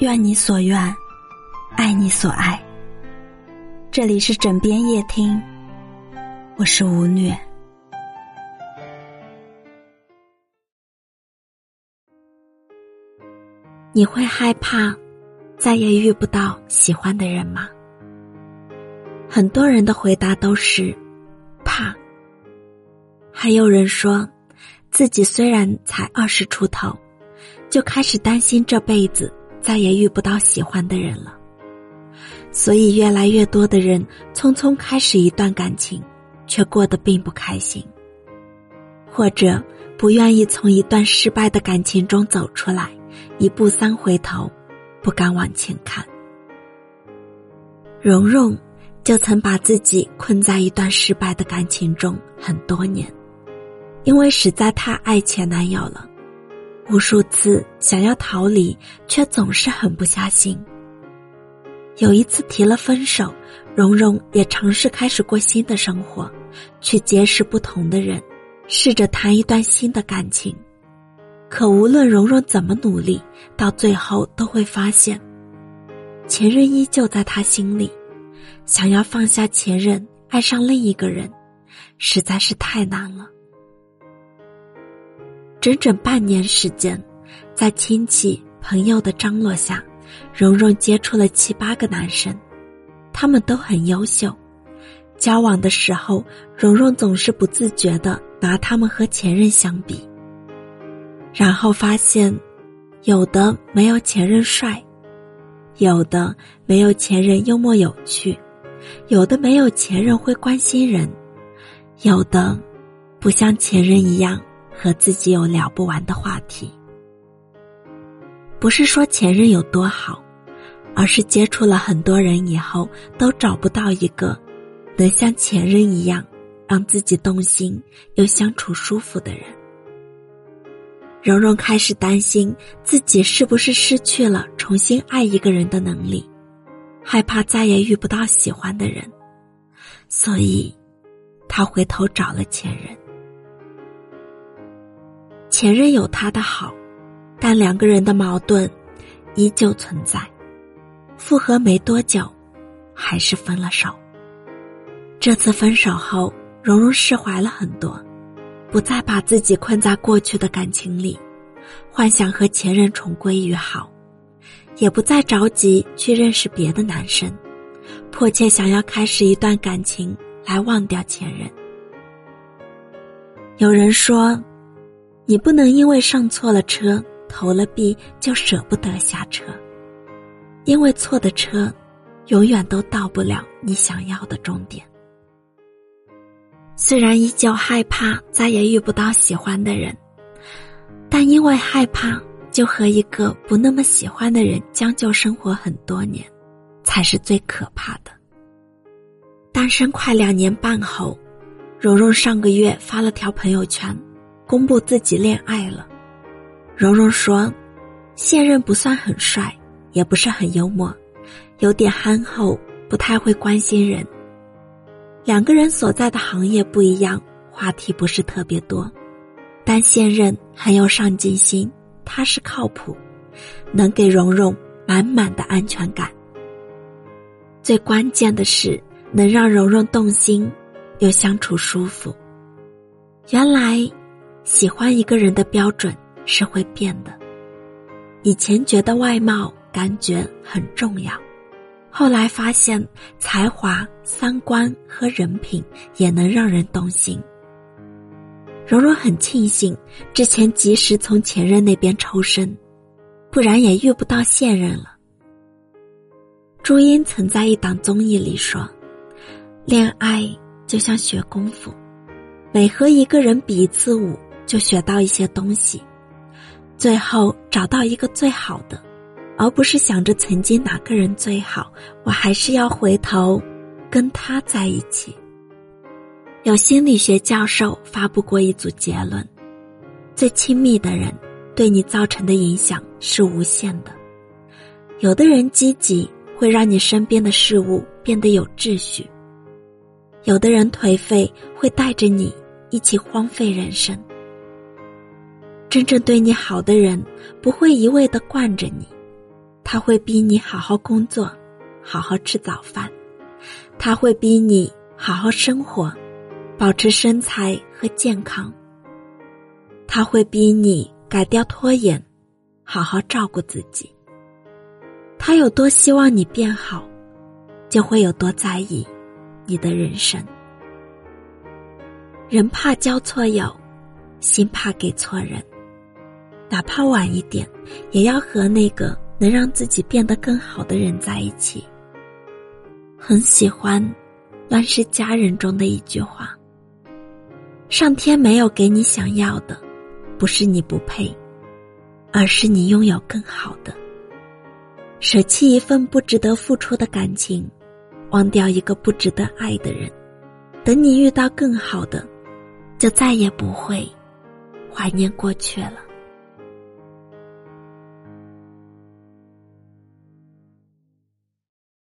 愿你所愿，爱你所爱。这里是枕边夜听，我是吴虐。你会害怕再也遇不到喜欢的人吗？很多人的回答都是怕。还有人说，自己虽然才二十出头，就开始担心这辈子再也遇不到喜欢的人了。所以，越来越多的人匆匆开始一段感情，却过得并不开心，或者不愿意从一段失败的感情中走出来，一步三回头，不敢往前看。蓉蓉就曾把自己困在一段失败的感情中很多年，因为实在太爱前男友了，无数次想要逃离，却总是狠不下心。有一次提了分手，蓉蓉也尝试开始过新的生活，去结识不同的人，试着谈一段新的感情。可无论蓉蓉怎么努力，到最后都会发现，前任依旧在她心里。想要放下前任，爱上另一个人，实在是太难了。整整半年时间，在亲戚朋友的张罗下。蓉蓉接触了七八个男生，他们都很优秀。交往的时候，蓉蓉总是不自觉的拿他们和前任相比。然后发现，有的没有前任帅，有的没有前任幽默有趣，有的没有前任会关心人，有的不像前任一样和自己有聊不完的话题。不是说前任有多好，而是接触了很多人以后，都找不到一个能像前任一样让自己动心又相处舒服的人。蓉蓉开始担心自己是不是失去了重新爱一个人的能力，害怕再也遇不到喜欢的人，所以，她回头找了前任。前任有他的好。但两个人的矛盾依旧存在，复合没多久，还是分了手。这次分手后，蓉蓉释怀了很多，不再把自己困在过去的感情里，幻想和前任重归于好，也不再着急去认识别的男生，迫切想要开始一段感情来忘掉前任。有人说，你不能因为上错了车。投了币就舍不得下车，因为错的车，永远都到不了你想要的终点。虽然依旧害怕再也遇不到喜欢的人，但因为害怕就和一个不那么喜欢的人将就生活很多年，才是最可怕的。单身快两年半后，蓉蓉上个月发了条朋友圈，公布自己恋爱了。蓉蓉说：“现任不算很帅，也不是很幽默，有点憨厚，不太会关心人。两个人所在的行业不一样，话题不是特别多。但现任很有上进心，踏实靠谱，能给蓉蓉满满的安全感。最关键的是，能让蓉蓉动心，又相处舒服。原来，喜欢一个人的标准。”是会变的。以前觉得外貌感觉很重要，后来发现才华、三观和人品也能让人动心。蓉蓉很庆幸之前及时从前任那边抽身，不然也遇不到现任了。朱茵曾在一档综艺里说：“恋爱就像学功夫，每和一个人比一次武，就学到一些东西。”最后找到一个最好的，而不是想着曾经哪个人最好，我还是要回头跟他在一起。有心理学教授发布过一组结论：最亲密的人对你造成的影响是无限的。有的人积极，会让你身边的事物变得有秩序；有的人颓废，会带着你一起荒废人生。真正对你好的人，不会一味的惯着你，他会逼你好好工作，好好吃早饭，他会逼你好好生活，保持身材和健康。他会逼你改掉拖延，好好照顾自己。他有多希望你变好，就会有多在意你的人生。人怕交错友，心怕给错人。哪怕晚一点，也要和那个能让自己变得更好的人在一起。很喜欢《乱世佳人》中的一句话：“上天没有给你想要的，不是你不配，而是你拥有更好的。舍弃一份不值得付出的感情，忘掉一个不值得爱的人，等你遇到更好的，就再也不会怀念过去了。”